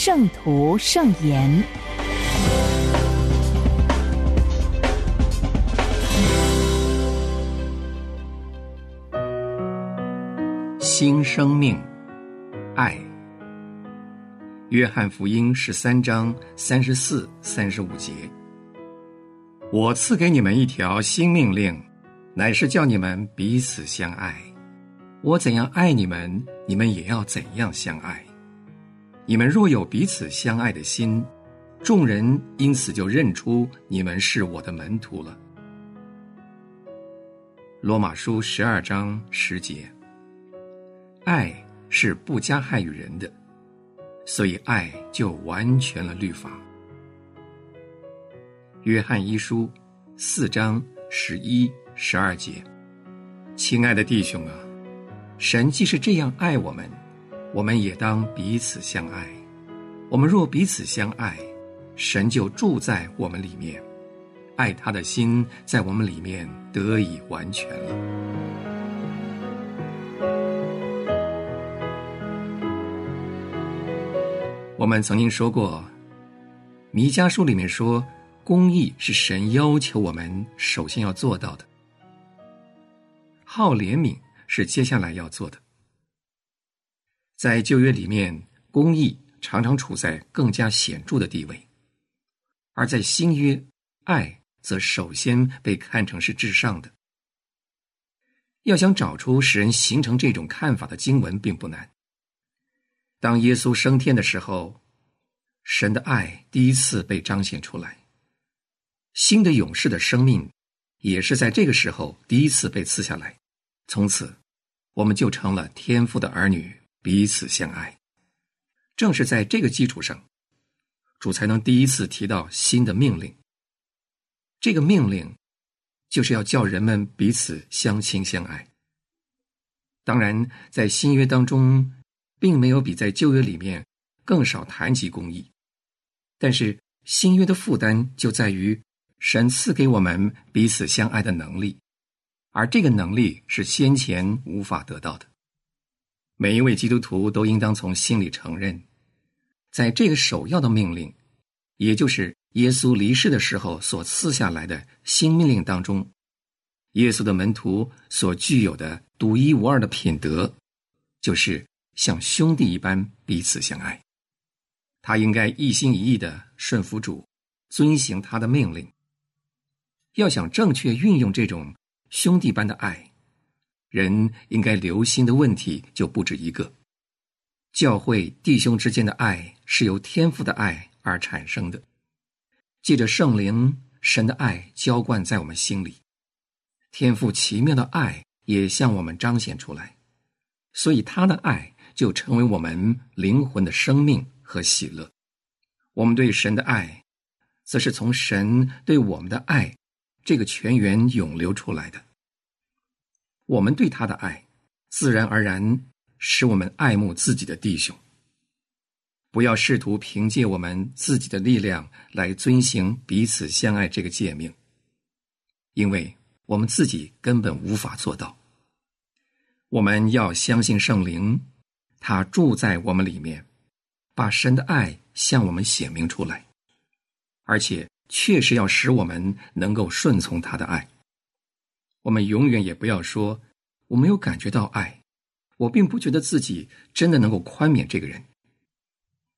圣徒圣言》。新生命，爱。约翰福音十三章三十四、三十五节：我赐给你们一条新命令，乃是叫你们彼此相爱。我怎样爱你们，你们也要怎样相爱。你们若有彼此相爱的心，众人因此就认出你们是我的门徒了。罗马书十二章十节。爱是不加害于人的，所以爱就完全了律法。约翰一书四章十一、十二节，亲爱的弟兄啊，神既是这样爱我们，我们也当彼此相爱。我们若彼此相爱，神就住在我们里面，爱他的心在我们里面得以完全了。我们曾经说过，《弥迦书》里面说，公义是神要求我们首先要做到的，好怜悯是接下来要做的。在旧约里面，公义常常处在更加显著的地位，而在新约，爱则首先被看成是至上的。要想找出使人形成这种看法的经文，并不难。当耶稣升天的时候，神的爱第一次被彰显出来。新的勇士的生命也是在这个时候第一次被赐下来。从此，我们就成了天父的儿女，彼此相爱。正是在这个基础上，主才能第一次提到新的命令。这个命令就是要叫人们彼此相亲相爱。当然，在新约当中。并没有比在旧约里面更少谈及公义，但是新约的负担就在于神赐给我们彼此相爱的能力，而这个能力是先前无法得到的。每一位基督徒都应当从心里承认，在这个首要的命令，也就是耶稣离世的时候所赐下来的新命令当中，耶稣的门徒所具有的独一无二的品德，就是。像兄弟一般彼此相爱，他应该一心一意的顺服主，遵行他的命令。要想正确运用这种兄弟般的爱，人应该留心的问题就不止一个。教会弟兄之间的爱是由天赋的爱而产生的，借着圣灵神的爱浇灌在我们心里，天赋奇妙的爱也向我们彰显出来，所以他的爱。就成为我们灵魂的生命和喜乐。我们对神的爱，则是从神对我们的爱这个泉源涌流出来的。我们对他的爱，自然而然使我们爱慕自己的弟兄。不要试图凭借我们自己的力量来遵行彼此相爱这个诫命，因为我们自己根本无法做到。我们要相信圣灵。他住在我们里面，把神的爱向我们显明出来，而且确实要使我们能够顺从他的爱。我们永远也不要说我没有感觉到爱，我并不觉得自己真的能够宽免这个人。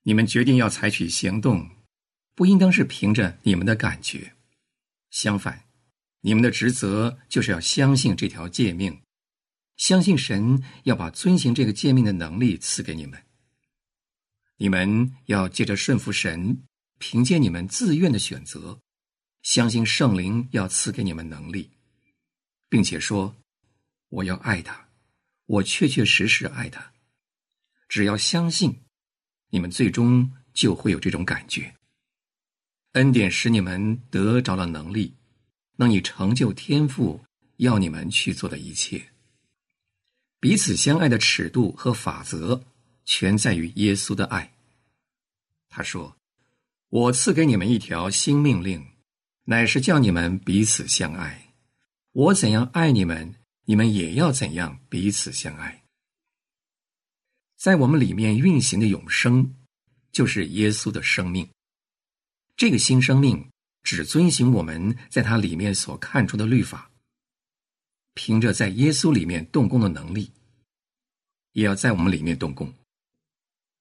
你们决定要采取行动，不应当是凭着你们的感觉，相反，你们的职责就是要相信这条诫命。相信神要把遵行这个诫命的能力赐给你们。你们要借着顺服神，凭借你们自愿的选择，相信圣灵要赐给你们能力，并且说：“我要爱他，我确确实实爱他。”只要相信，你们最终就会有这种感觉。恩典使你们得着了能力，能以成就天赋要你们去做的一切。彼此相爱的尺度和法则，全在于耶稣的爱。他说：“我赐给你们一条新命令，乃是叫你们彼此相爱。我怎样爱你们，你们也要怎样彼此相爱。”在我们里面运行的永生，就是耶稣的生命。这个新生命只遵循我们在它里面所看出的律法，凭着在耶稣里面动工的能力，也要在我们里面动工。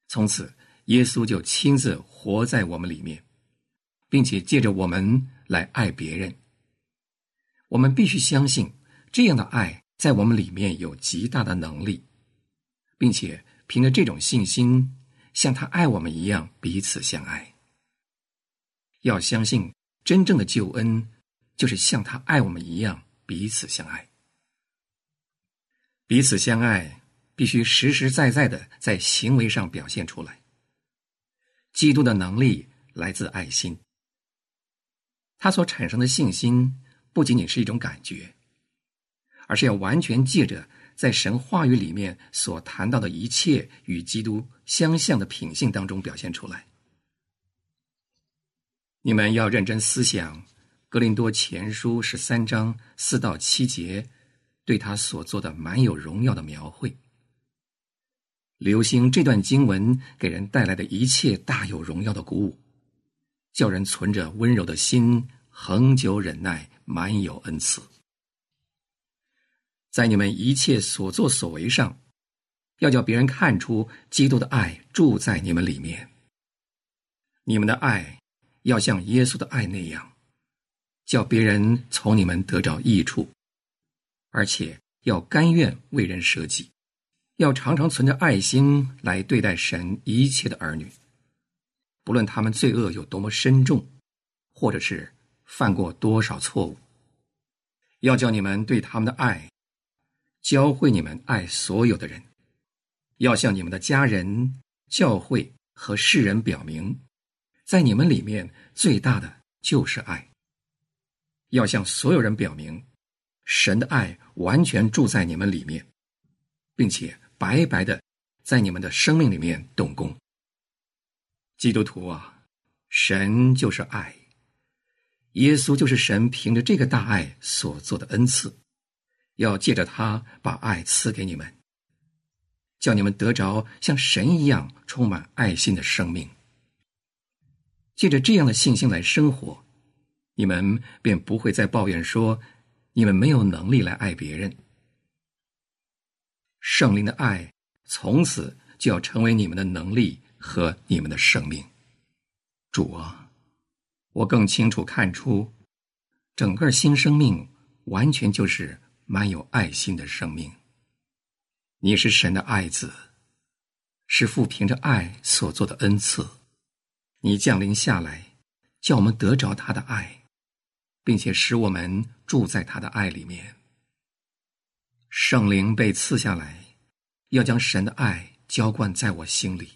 从此，耶稣就亲自活在我们里面，并且借着我们来爱别人。我们必须相信，这样的爱在我们里面有极大的能力，并且凭着这种信心，像他爱我们一样彼此相爱。要相信，真正的救恩就是像他爱我们一样彼此相爱。彼此相爱必须实实在在的在行为上表现出来。基督的能力来自爱心，他所产生的信心不仅仅是一种感觉，而是要完全借着在神话语里面所谈到的一切与基督相像的品性当中表现出来。你们要认真思想《格林多前书》十三章四到七节，对他所做的满有荣耀的描绘。留心这段经文给人带来的一切大有荣耀的鼓舞，叫人存着温柔的心，恒久忍耐，满有恩慈。在你们一切所作所为上，要叫别人看出基督的爱住在你们里面。你们的爱。要像耶稣的爱那样，叫别人从你们得着益处，而且要甘愿为人舍己，要常常存着爱心来对待神一切的儿女，不论他们罪恶有多么深重，或者是犯过多少错误，要叫你们对他们的爱，教会你们爱所有的人，要向你们的家人、教会和世人表明。在你们里面，最大的就是爱。要向所有人表明，神的爱完全住在你们里面，并且白白的在你们的生命里面动工。基督徒啊，神就是爱，耶稣就是神凭着这个大爱所做的恩赐，要借着他把爱赐给你们，叫你们得着像神一样充满爱心的生命。借着这样的信心来生活，你们便不会再抱怨说你们没有能力来爱别人。圣灵的爱从此就要成为你们的能力和你们的生命。主啊，我更清楚看出，整个新生命完全就是满有爱心的生命。你是神的爱子，是父凭着爱所做的恩赐。你降临下来，叫我们得着他的爱，并且使我们住在他的爱里面。圣灵被赐下来，要将神的爱浇灌在我心里，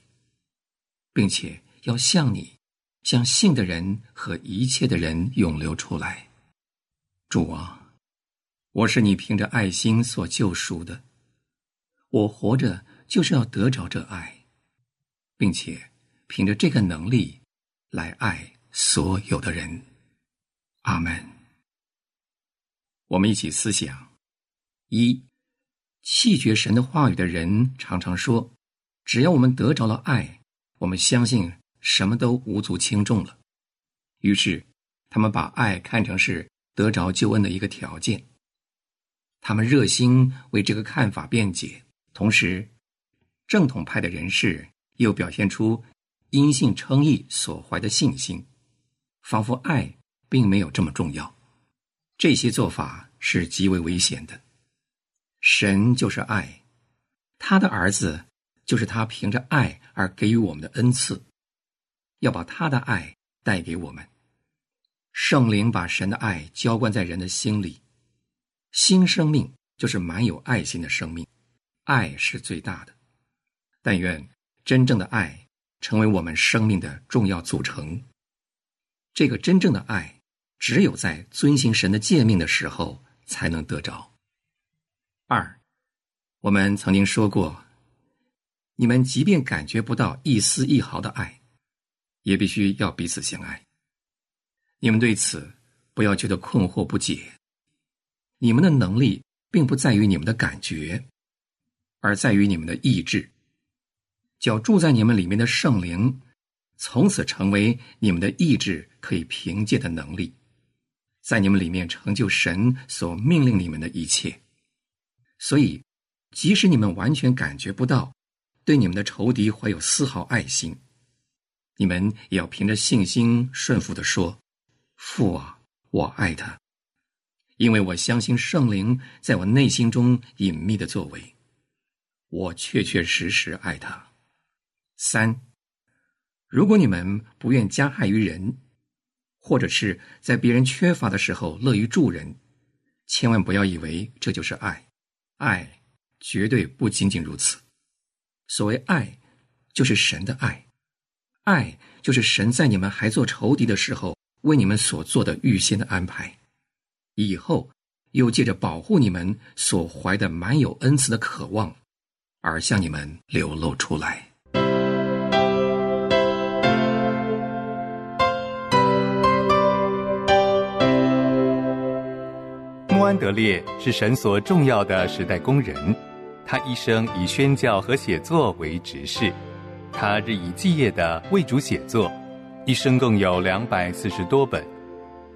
并且要向你、向信的人和一切的人涌流出来。主啊，我是你凭着爱心所救赎的，我活着就是要得着这爱，并且。凭着这个能力来爱所有的人，阿门。我们一起思想：一，弃绝神的话语的人常常说，只要我们得着了爱，我们相信什么都无足轻重了。于是，他们把爱看成是得着救恩的一个条件。他们热心为这个看法辩解，同时，正统派的人士又表现出。因信称义所怀的信心，仿佛爱并没有这么重要。这些做法是极为危险的。神就是爱，他的儿子就是他凭着爱而给予我们的恩赐，要把他的爱带给我们。圣灵把神的爱浇灌在人的心里，新生命就是满有爱心的生命，爱是最大的。但愿真正的爱。成为我们生命的重要组成。这个真正的爱，只有在遵行神的诫命的时候才能得着。二，我们曾经说过，你们即便感觉不到一丝一毫的爱，也必须要彼此相爱。你们对此不要觉得困惑不解。你们的能力并不在于你们的感觉，而在于你们的意志。叫住在你们里面的圣灵，从此成为你们的意志可以凭借的能力，在你们里面成就神所命令你们的一切。所以，即使你们完全感觉不到对你们的仇敌怀有丝毫爱心，你们也要凭着信心顺服的说：“父啊，我爱他，因为我相信圣灵在我内心中隐秘的作为，我确确实实爱他。”三，如果你们不愿加害于人，或者是在别人缺乏的时候乐于助人，千万不要以为这就是爱。爱绝对不仅仅如此。所谓爱，就是神的爱，爱就是神在你们还做仇敌的时候为你们所做的预先的安排，以后又借着保护你们所怀的满有恩慈的渴望，而向你们流露出来。安德烈是神所重要的时代工人，他一生以宣教和写作为职事，他日以继夜的为主写作，一生共有两百四十多本。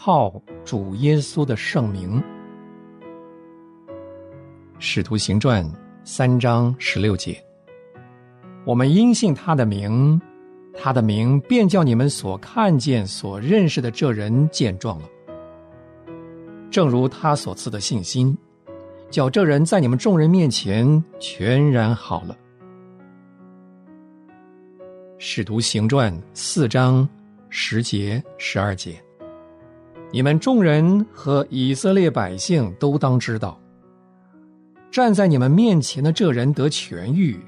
靠主耶稣的圣名。使徒行传三章十六节，我们因信他的名。他的名便叫你们所看见、所认识的这人见状了。正如他所赐的信心，叫这人在你们众人面前全然好了。使徒行传四章十节、十二节，你们众人和以色列百姓都当知道，站在你们面前的这人得痊愈，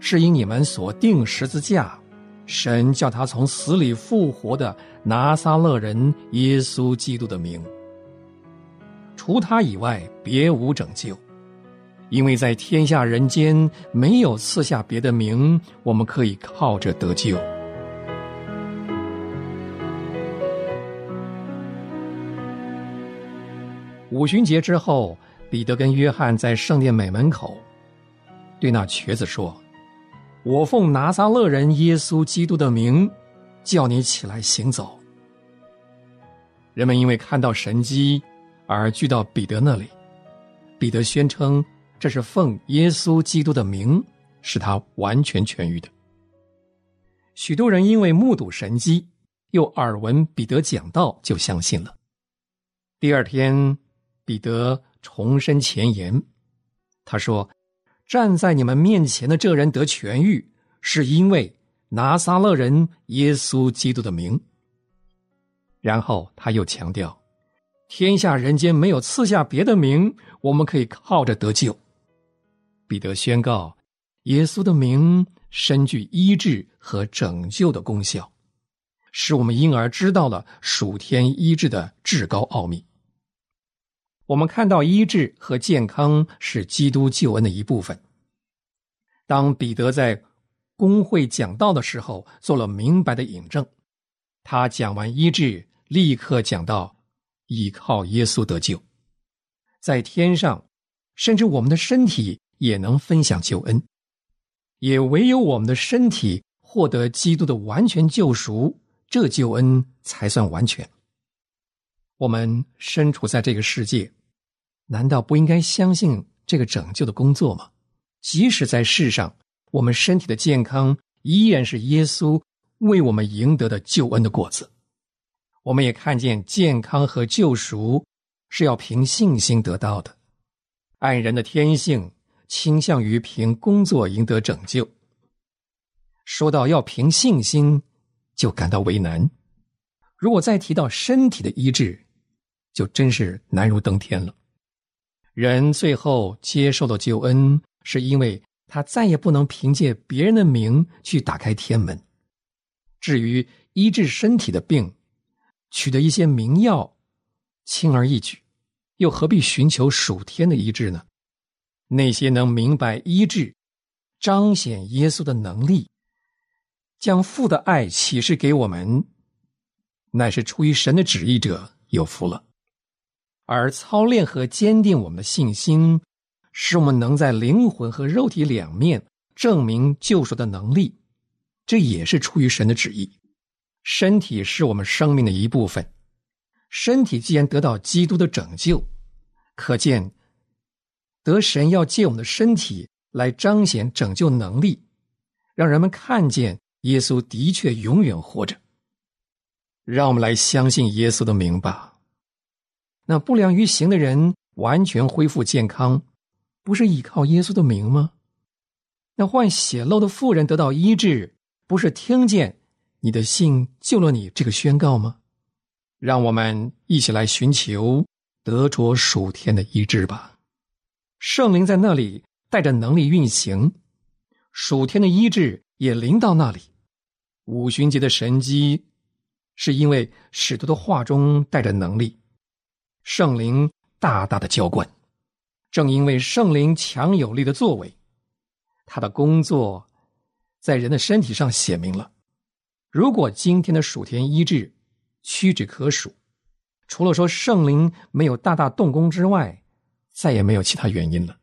是因你们所定十字架。神叫他从死里复活的拿撒勒人耶稣基督的名，除他以外别无拯救，因为在天下人间没有赐下别的名，我们可以靠着得救。五旬节之后，彼得跟约翰在圣殿美门口，对那瘸子说。我奉拿撒勒人耶稣基督的名，叫你起来行走。人们因为看到神迹而聚到彼得那里，彼得宣称这是奉耶稣基督的名，使他完全痊愈的。许多人因为目睹神迹，又耳闻彼得讲道，就相信了。第二天，彼得重申前言，他说。站在你们面前的这人得痊愈，是因为拿撒勒人耶稣基督的名。然后他又强调，天下人间没有赐下别的名，我们可以靠着得救。彼得宣告，耶稣的名深具医治和拯救的功效，使我们因而知道了属天医治的至高奥秘。我们看到医治和健康是基督救恩的一部分。当彼得在公会讲道的时候，做了明白的引证。他讲完医治，立刻讲到依靠耶稣得救，在天上，甚至我们的身体也能分享救恩。也唯有我们的身体获得基督的完全救赎，这救恩才算完全。我们身处在这个世界。难道不应该相信这个拯救的工作吗？即使在世上，我们身体的健康依然是耶稣为我们赢得的救恩的果子。我们也看见健康和救赎是要凭信心得到的。按人的天性，倾向于凭工作赢得拯救。说到要凭信心，就感到为难。如果再提到身体的医治，就真是难如登天了。人最后接受了救恩，是因为他再也不能凭借别人的名去打开天门。至于医治身体的病，取得一些名药，轻而易举，又何必寻求属天的医治呢？那些能明白医治、彰显耶稣的能力，将父的爱启示给我们，乃是出于神的旨意者有福了。而操练和坚定我们的信心，使我们能在灵魂和肉体两面证明救赎的能力，这也是出于神的旨意。身体是我们生命的一部分，身体既然得到基督的拯救，可见得神要借我们的身体来彰显拯救能力，让人们看见耶稣的确永远活着。让我们来相信耶稣的名吧。那不良于行的人完全恢复健康，不是依靠耶稣的名吗？那患血漏的妇人得到医治，不是听见你的信救了你这个宣告吗？让我们一起来寻求得着属天的医治吧。圣灵在那里带着能力运行，属天的医治也临到那里。五旬节的神机，是因为使徒的话中带着能力。圣灵大大的浇灌，正因为圣灵强有力的作为，他的工作在人的身体上写明了。如果今天的属天医治屈指可数，除了说圣灵没有大大动工之外，再也没有其他原因了。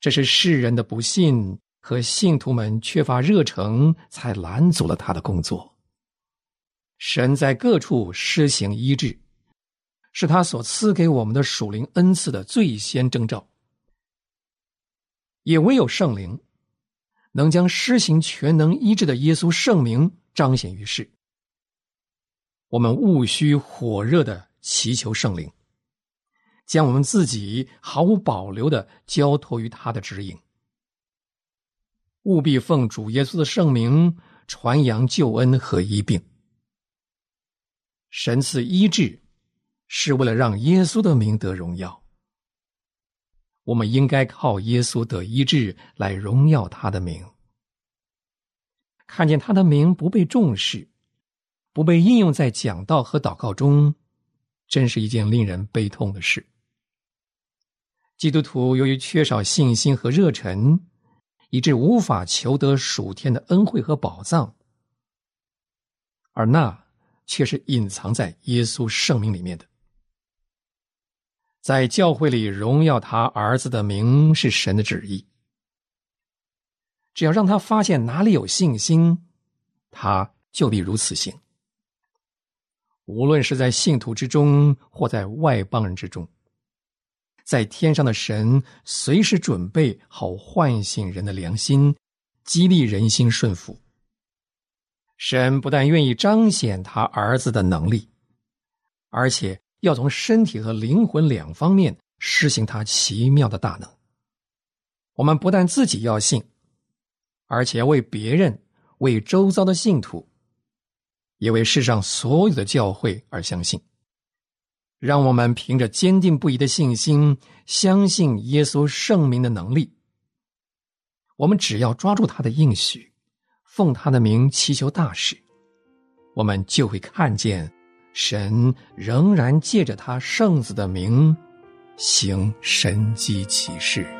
这是世人的不信和信徒们缺乏热诚，才拦阻了他的工作。神在各处施行医治。是他所赐给我们的属灵恩赐的最先征兆，也唯有圣灵能将施行全能医治的耶稣圣名彰显于世。我们务须火热的祈求圣灵，将我们自己毫无保留的交托于他的指引，务必奉主耶稣的圣名传扬救恩和医病，神赐医治。是为了让耶稣的名得荣耀，我们应该靠耶稣得医治来荣耀他的名。看见他的名不被重视，不被应用在讲道和祷告中，真是一件令人悲痛的事。基督徒由于缺少信心和热忱，以致无法求得属天的恩惠和宝藏，而那却是隐藏在耶稣圣名里面的。在教会里荣耀他儿子的名是神的旨意。只要让他发现哪里有信心，他就必如此行。无论是在信徒之中，或在外邦人之中，在天上的神随时准备好唤醒人的良心，激励人心顺服。神不但愿意彰显他儿子的能力，而且。要从身体和灵魂两方面施行他奇妙的大能。我们不但自己要信，而且为别人、为周遭的信徒，也为世上所有的教会而相信。让我们凭着坚定不移的信心，相信耶稣圣名的能力。我们只要抓住他的应许，奉他的名祈求大事，我们就会看见。神仍然借着他圣子的名行神机奇事。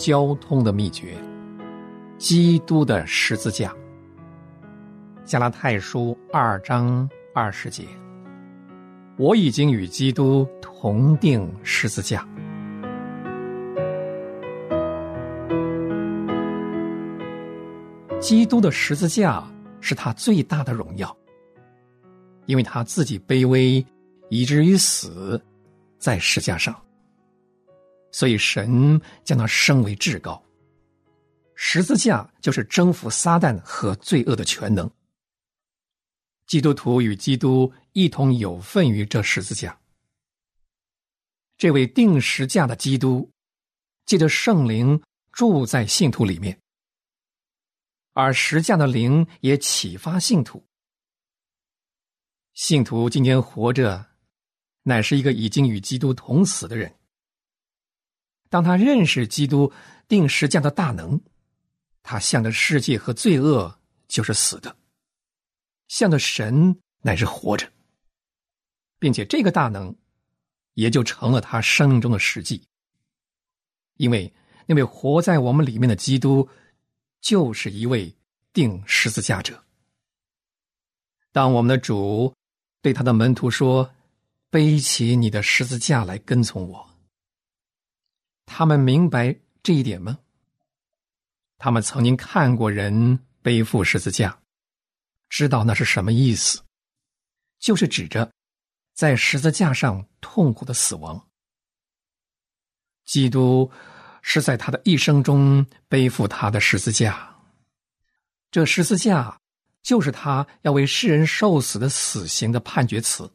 交通的秘诀，基督的十字架。加拉太书二章二十节，我已经与基督同定十字架。基督的十字架是他最大的荣耀，因为他自己卑微，以至于死在石架上。所以，神将他升为至高。十字架就是征服撒旦和罪恶的全能。基督徒与基督一同有份于这十字架。这位定十架的基督，借着圣灵住在信徒里面，而十架的灵也启发信徒。信徒今天活着，乃是一个已经与基督同死的人。当他认识基督定时架的大能，他向着世界和罪恶就是死的，向着神乃是活着，并且这个大能也就成了他生命中的实际。因为那位活在我们里面的基督，就是一位定十字架者。当我们的主对他的门徒说：“背起你的十字架来跟从我。”他们明白这一点吗？他们曾经看过人背负十字架，知道那是什么意思，就是指着在十字架上痛苦的死亡。基督是在他的一生中背负他的十字架，这十字架就是他要为世人受死的死刑的判决词。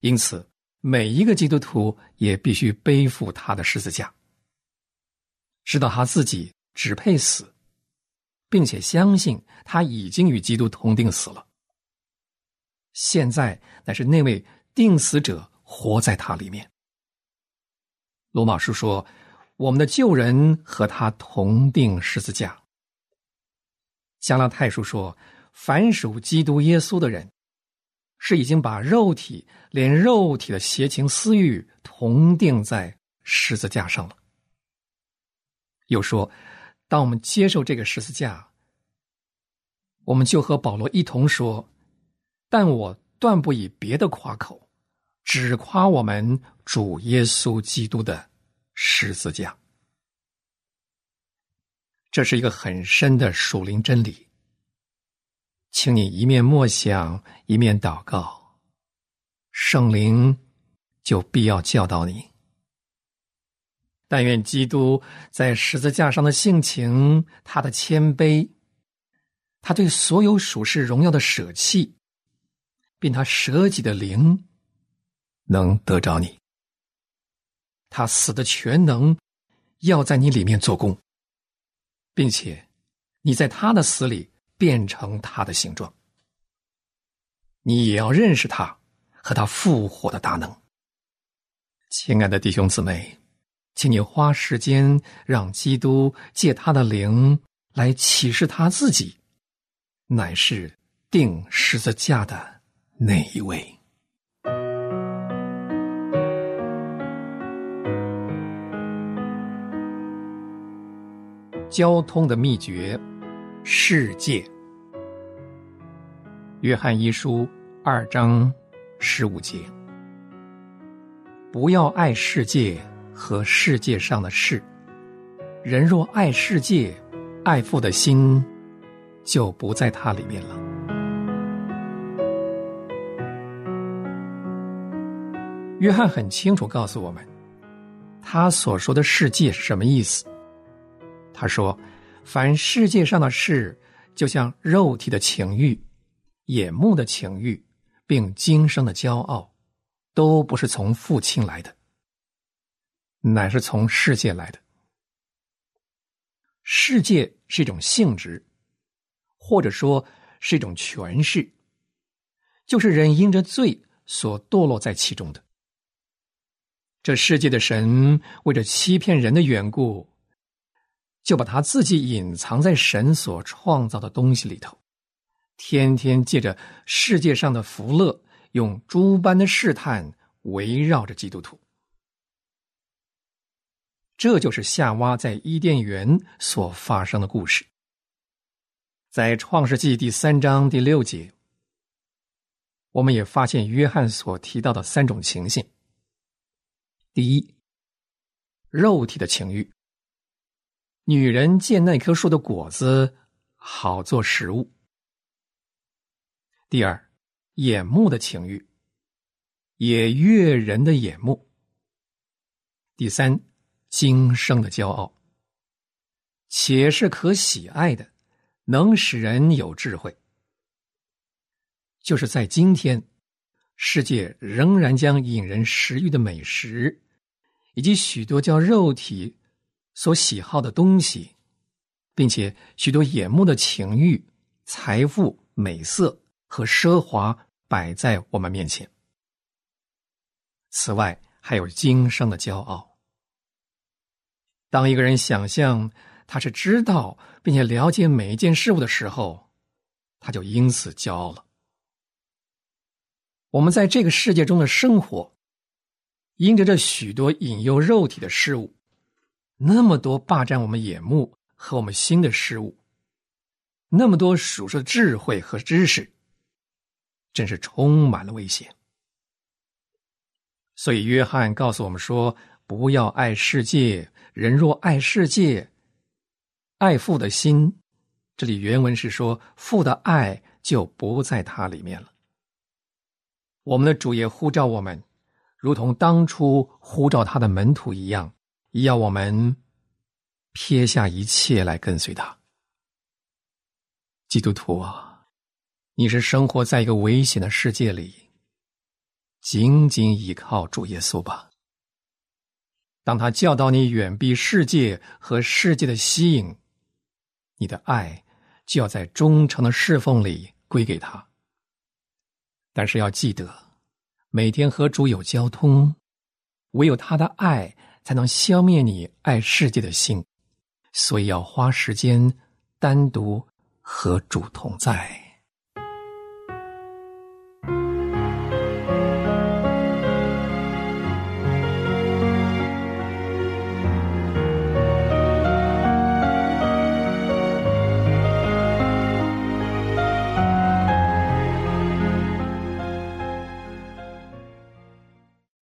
因此。每一个基督徒也必须背负他的十字架，知道他自己只配死，并且相信他已经与基督同定死了。现在乃是那位定死者活在他里面。罗马书说：“我们的旧人和他同定十字架。”加拉太书说：“凡属基督耶稣的人。”是已经把肉体连肉体的邪情私欲同定在十字架上了。又说，当我们接受这个十字架，我们就和保罗一同说：“但我断不以别的夸口，只夸我们主耶稣基督的十字架。”这是一个很深的属灵真理。请你一面默想，一面祷告，圣灵就必要教导你。但愿基督在十字架上的性情，他的谦卑，他对所有属世荣耀的舍弃，并他舍己的灵，能得着你。他死的全能，要在你里面做工，并且你在他的死里。变成他的形状，你也要认识他和他复活的大能。亲爱的弟兄姊妹，请你花时间让基督借他的灵来启示他自己，乃是定十字架的那一位。交通的秘诀，世界。约翰一书二章十五节：不要爱世界和世界上的事。人若爱世界，爱父的心就不在他里面了。约翰很清楚告诉我们，他所说的世界是什么意思。他说：“凡世界上的事，就像肉体的情欲。”眼目的情欲，并今生的骄傲，都不是从父亲来的，乃是从世界来的。世界是一种性质，或者说是一种权势，就是人因着罪所堕落在其中的。这世界的神为着欺骗人的缘故，就把他自己隐藏在神所创造的东西里头，天天借着世界上的福乐，用诸般的试探围绕着基督徒。这就是夏娃在伊甸园所发生的故事。在创世纪第三章第六节，我们也发现约翰所提到的三种情形。第一，肉体的情欲。女人见那棵树的果子好做食物。第二，眼目的情欲，也悦人的眼目。第三，今生的骄傲，且是可喜爱的，能使人有智慧。就是在今天。世界仍然将引人食欲的美食，以及许多叫肉体所喜好的东西，并且许多眼目的情欲、财富、美色和奢华摆在我们面前。此外，还有今生的骄傲。当一个人想象他是知道并且了解每一件事物的时候，他就因此骄傲了。我们在这个世界中的生活，因着这许多引诱肉体的事物，那么多霸占我们眼目和我们心的事物，那么多属实的智慧和知识，真是充满了危险。所以，约翰告诉我们说：“不要爱世界，人若爱世界，爱父的心，这里原文是说父的爱就不在他里面了。”我们的主也呼召我们，如同当初呼召他的门徒一样，要我们撇下一切来跟随他。基督徒啊，你是生活在一个危险的世界里，紧紧依靠主耶稣吧。当他教导你远避世界和世界的吸引，你的爱就要在忠诚的侍奉里归给他。但是要记得，每天和主有交通，唯有他的爱才能消灭你爱世界的心，所以要花时间单独和主同在。